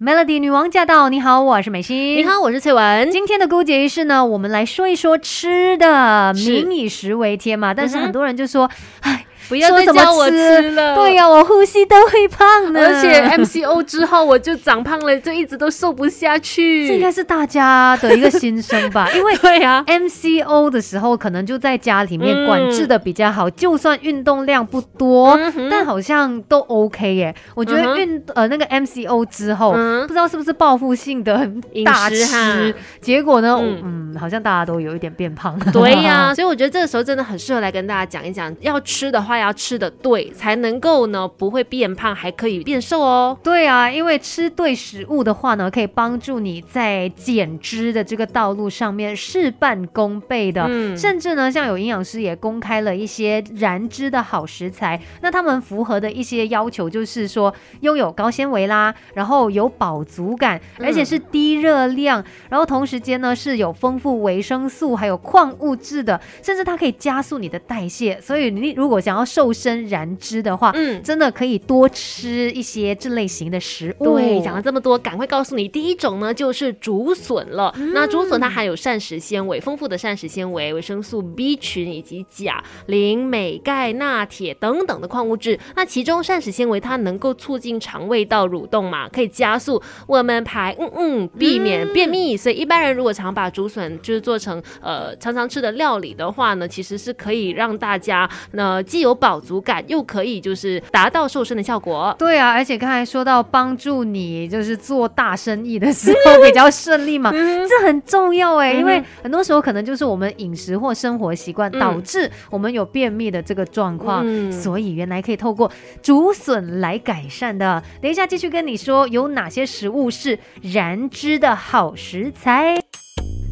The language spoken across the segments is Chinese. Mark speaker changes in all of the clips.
Speaker 1: Melody 女王驾到！你好，我是美心。
Speaker 2: 你好，我是翠文。
Speaker 1: 今天的勾结仪式呢，我们来说一说吃的，民以食为天嘛。但是很多人就说，唉。
Speaker 2: 不要再叫我吃了，
Speaker 1: 对呀，我呼吸都会胖的。
Speaker 2: 而且 MCO 之后我就长胖了，就一直都瘦不下去。
Speaker 1: 这应该是大家的一个心声吧？因为
Speaker 2: 对呀
Speaker 1: ，MCO 的时候可能就在家里面管制的比较好，就算运动量不多，但好像都 OK 耶。我觉得运呃那个 MCO 之后，不知道是不是报复性的大吃，结果呢，嗯，好像大家都有一点变胖。
Speaker 2: 对呀，所以我觉得这个时候真的很适合来跟大家讲一讲，要吃的话。要吃的对，才能够呢不会变胖，还可以变瘦哦。
Speaker 1: 对啊，因为吃对食物的话呢，可以帮助你在减脂的这个道路上面事半功倍的。嗯，甚至呢，像有营养师也公开了一些燃脂的好食材，那他们符合的一些要求就是说，拥有高纤维啦，然后有饱足感，而且是低热量，然后同时间呢是有丰富维生素还有矿物质的，甚至它可以加速你的代谢。所以你如果想要瘦身燃脂的话，嗯，真的可以多吃一些这类型的食物。
Speaker 2: 对，讲了这么多，赶快告诉你，第一种呢就是竹笋了。那竹笋它含有膳食纤维，丰富的膳食纤维、维生素 B 群以及钾、磷、镁、钙、钠、铁等等的矿物质。那其中膳食纤维它能够促进肠胃道蠕动嘛，可以加速我们排嗯嗯，避免便秘。所以一般人如果常把竹笋就是做成呃常常吃的料理的话呢，其实是可以让大家呢既有饱足感又可以就是达到瘦身的效果。
Speaker 1: 对啊，而且刚才说到帮助你就是做大生意的时候比较顺利嘛，这很重要哎，因为很多时候可能就是我们饮食或生活习惯导致我们有便秘的这个状况，所以原来可以透过竹笋来改善的。等一下继续跟你说有哪些食物是燃脂的好食材。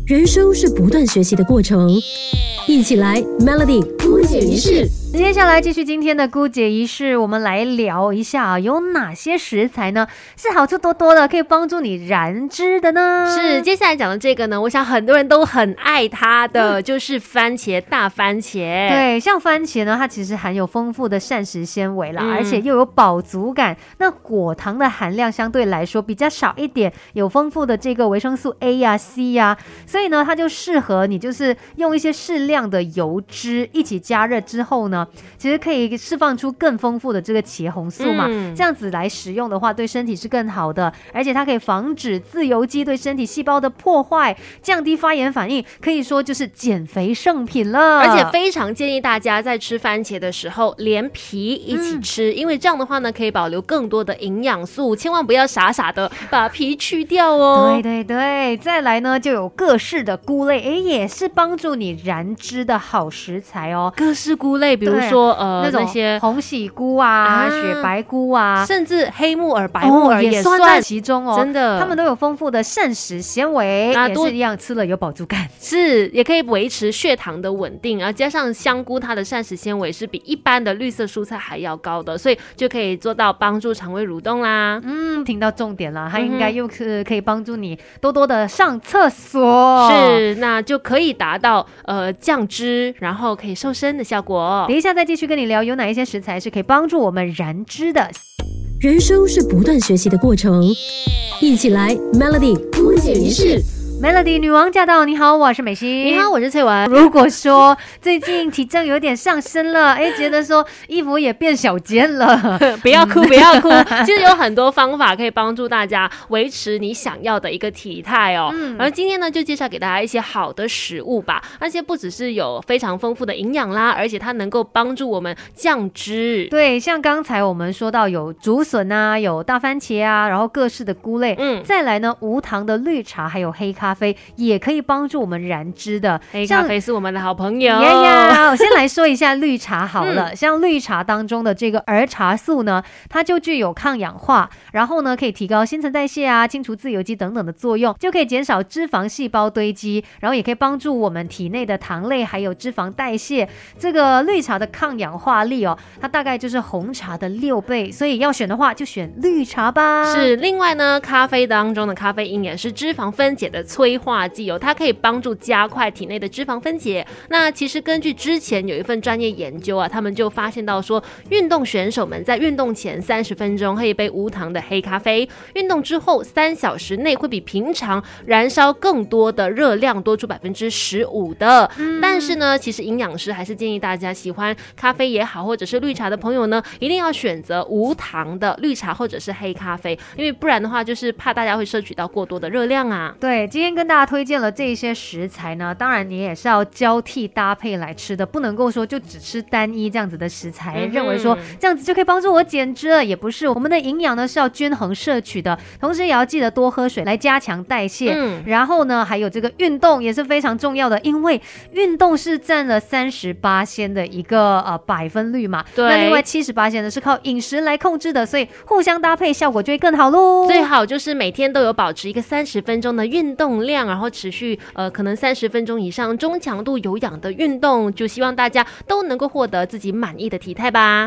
Speaker 3: 人生是不断学习的过程，一起来 Melody 姑姐仪式。
Speaker 1: 接下来继续今天的姑姐仪式，我们来聊一下啊，有哪些食材呢是好处多多的，可以帮助你燃脂的呢？
Speaker 2: 是接下来讲的这个呢，我想很多人都很爱它的，就是番茄大番茄。
Speaker 1: 对，像番茄呢，它其实含有丰富的膳食纤维啦，而且又有饱足感。那果糖的含量相对来说比较少一点，有丰富的这个维生素 A 呀、C 呀，所以呢，它就适合你，就是用一些适量的油脂一起加热之后呢。其实可以释放出更丰富的这个茄红素嘛，这样子来食用的话，对身体是更好的，而且它可以防止自由基对身体细胞的破坏，降低发炎反应，可以说就是减肥圣品了。
Speaker 2: 而且非常建议大家在吃番茄的时候连皮一起吃，因为这样的话呢，可以保留更多的营养素，千万不要傻傻的把皮去掉哦。
Speaker 1: 对对对，再来呢，就有各式的菇类，哎，也是帮助你燃脂的好食材哦。
Speaker 2: 各式菇类，比如。说呃
Speaker 1: 那
Speaker 2: 种些
Speaker 1: 红喜菇啊、雪白菇啊，
Speaker 2: 甚至黑木耳、白木耳
Speaker 1: 也
Speaker 2: 算
Speaker 1: 在其中哦。
Speaker 2: 真的，
Speaker 1: 它们都有丰富的膳食纤维，也是一样吃了有饱足感。
Speaker 2: 是，也可以维持血糖的稳定，然后加上香菇，它的膳食纤维是比一般的绿色蔬菜还要高的，所以就可以做到帮助肠胃蠕动啦。
Speaker 1: 嗯，听到重点了，它应该又是可以帮助你多多的上厕所。
Speaker 2: 是，那就可以达到呃降脂，然后可以瘦身的效果。
Speaker 1: 等一下再继续跟你聊，有哪一些食材是可以帮助我们燃脂的？
Speaker 3: 人生是不断学习的过程，一起来 Melody 姑姐仪式。
Speaker 1: Melody 女王驾到！你好，我是美心。
Speaker 2: 你好，我是翠文。
Speaker 1: 如果说最近体重有点上升了，哎，觉得说衣服也变小件了，
Speaker 2: 不要哭，不要哭。其实有很多方法可以帮助大家维持你想要的一个体态哦。嗯。而今天呢，就介绍给大家一些好的食物吧。那些不只是有非常丰富的营养啦，而且它能够帮助我们降脂。
Speaker 1: 对，像刚才我们说到有竹笋啊，有大番茄啊，然后各式的菇类。嗯。再来呢，无糖的绿茶，还有黑咖。咖啡也可以帮助我们燃脂的，
Speaker 2: 黑咖啡是我们的好朋友。
Speaker 1: 呀呀，我先来说一下绿茶好了，像绿茶当中的这个儿茶素呢，它就具有抗氧化，然后呢可以提高新陈代谢啊，清除自由基等等的作用，就可以减少脂肪细胞堆积，然后也可以帮助我们体内的糖类还有脂肪代谢。这个绿茶的抗氧化力哦，它大概就是红茶的六倍，所以要选的话就选绿茶吧。
Speaker 2: 是，另外呢，咖啡当中的咖啡因也是脂肪分解的。催化剂哦，它可以帮助加快体内的脂肪分解。那其实根据之前有一份专业研究啊，他们就发现到说，运动选手们在运动前三十分钟喝一杯无糖的黑咖啡，运动之后三小时内会比平常燃烧更多的热量，多出百分之十五的。但是呢，其实营养师还是建议大家喜欢咖啡也好，或者是绿茶的朋友呢，一定要选择无糖的绿茶或者是黑咖啡，因为不然的话，就是怕大家会摄取到过多的热量啊。
Speaker 1: 对，今天跟大家推荐了这些食材呢，当然你也是要交替搭配来吃的，不能够说就只吃单一这样子的食材，认为说这样子就可以帮助我减脂了，也不是。我们的营养呢是要均衡摄取的，同时也要记得多喝水来加强代谢。嗯，然后呢，还有这个运动也是非常重要的，因为运动是占了三十八仙的一个呃百分率嘛。
Speaker 2: 对。
Speaker 1: 那另外七十八仙呢是靠饮食来控制的，所以互相搭配效果就会更好喽。
Speaker 2: 最好就是每天都有保持一个三十分钟的运动量，然后持续呃可能三十分钟以上中强度有氧的运动，就希望大家都能够获得自己满意的体态吧。